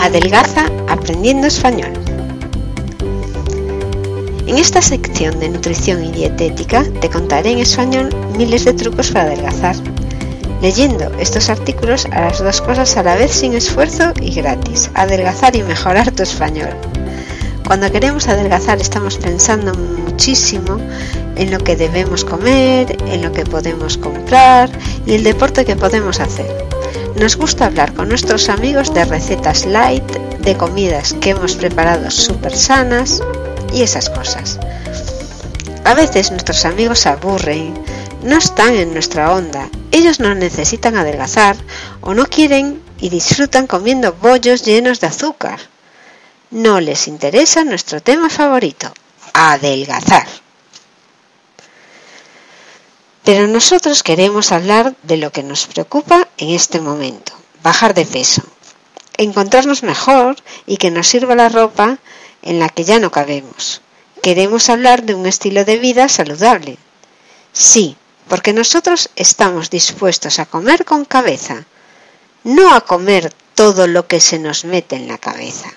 Adelgaza aprendiendo español. En esta sección de nutrición y dietética te contaré en español miles de trucos para adelgazar. Leyendo estos artículos harás dos cosas a la vez sin esfuerzo y gratis, adelgazar y mejorar tu español. Cuando queremos adelgazar estamos pensando muchísimo en lo que debemos comer, en lo que podemos comprar y el deporte que podemos hacer. Nos gusta hablar con nuestros amigos de recetas light, de comidas que hemos preparado súper sanas y esas cosas. A veces nuestros amigos aburren, no están en nuestra onda, ellos no necesitan adelgazar o no quieren y disfrutan comiendo bollos llenos de azúcar no les interesa nuestro tema favorito, adelgazar. Pero nosotros queremos hablar de lo que nos preocupa en este momento, bajar de peso, encontrarnos mejor y que nos sirva la ropa en la que ya no cabemos. Queremos hablar de un estilo de vida saludable. Sí, porque nosotros estamos dispuestos a comer con cabeza, no a comer todo lo que se nos mete en la cabeza.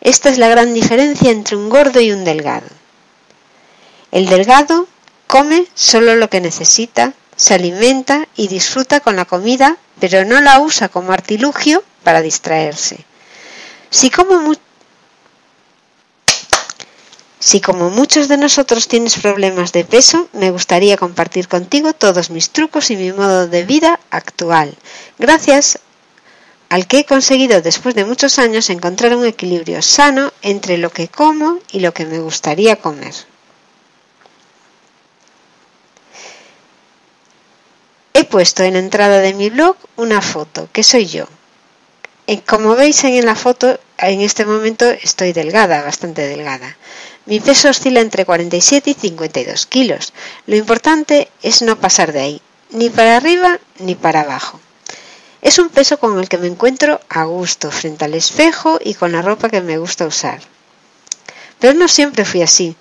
Esta es la gran diferencia entre un gordo y un delgado. El delgado come solo lo que necesita, se alimenta y disfruta con la comida, pero no la usa como artilugio para distraerse. Si como, si como muchos de nosotros tienes problemas de peso, me gustaría compartir contigo todos mis trucos y mi modo de vida actual. Gracias al que he conseguido después de muchos años encontrar un equilibrio sano entre lo que como y lo que me gustaría comer. Puesto en la entrada de mi blog una foto, que soy yo. Como veis en la foto, en este momento estoy delgada, bastante delgada. Mi peso oscila entre 47 y 52 kilos. Lo importante es no pasar de ahí, ni para arriba ni para abajo. Es un peso con el que me encuentro a gusto frente al espejo y con la ropa que me gusta usar. Pero no siempre fui así.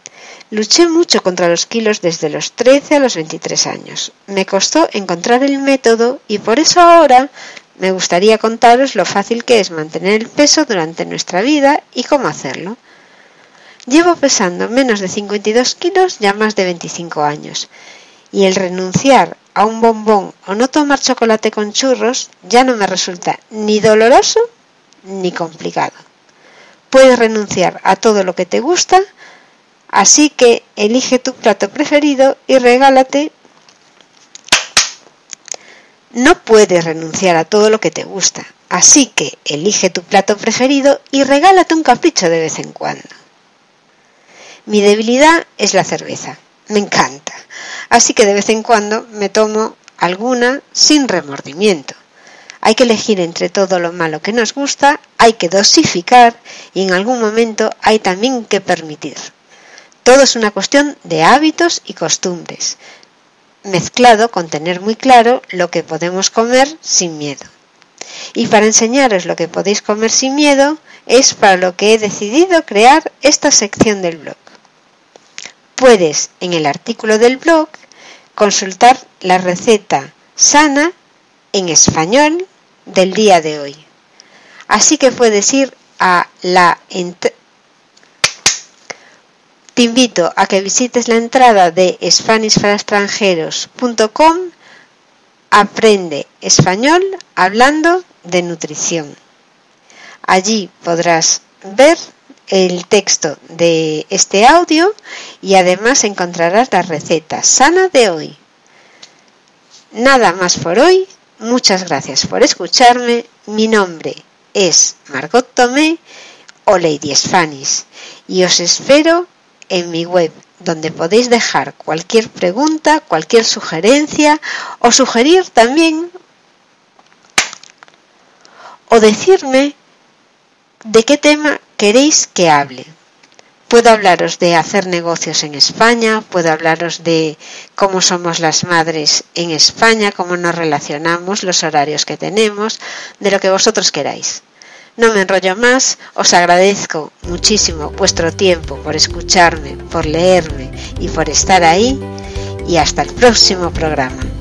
Luché mucho contra los kilos desde los 13 a los 23 años. Me costó encontrar el método y por eso ahora me gustaría contaros lo fácil que es mantener el peso durante nuestra vida y cómo hacerlo. Llevo pesando menos de 52 kilos ya más de 25 años y el renunciar a un bombón o no tomar chocolate con churros ya no me resulta ni doloroso ni complicado. Puedes renunciar a todo lo que te gusta, así que elige tu plato preferido y regálate. No puedes renunciar a todo lo que te gusta, así que elige tu plato preferido y regálate un capricho de vez en cuando. Mi debilidad es la cerveza me encanta. Así que de vez en cuando me tomo alguna sin remordimiento. Hay que elegir entre todo lo malo que nos gusta, hay que dosificar y en algún momento hay también que permitir. Todo es una cuestión de hábitos y costumbres, mezclado con tener muy claro lo que podemos comer sin miedo. Y para enseñaros lo que podéis comer sin miedo es para lo que he decidido crear esta sección del blog puedes en el artículo del blog consultar la receta sana en español del día de hoy. Así que puedes ir a la te invito a que visites la entrada de SpanishParaExtranjeros.com Aprende español hablando de nutrición. Allí podrás ver el texto de este audio y además encontrarás la receta sana de hoy. Nada más por hoy. Muchas gracias por escucharme. Mi nombre es Margot Tomé o Lady Spanish y os espero en mi web donde podéis dejar cualquier pregunta, cualquier sugerencia o sugerir también o decirme de qué tema queréis que hable. Puedo hablaros de hacer negocios en España, puedo hablaros de cómo somos las madres en España, cómo nos relacionamos, los horarios que tenemos, de lo que vosotros queráis. No me enrollo más, os agradezco muchísimo vuestro tiempo por escucharme, por leerme y por estar ahí y hasta el próximo programa.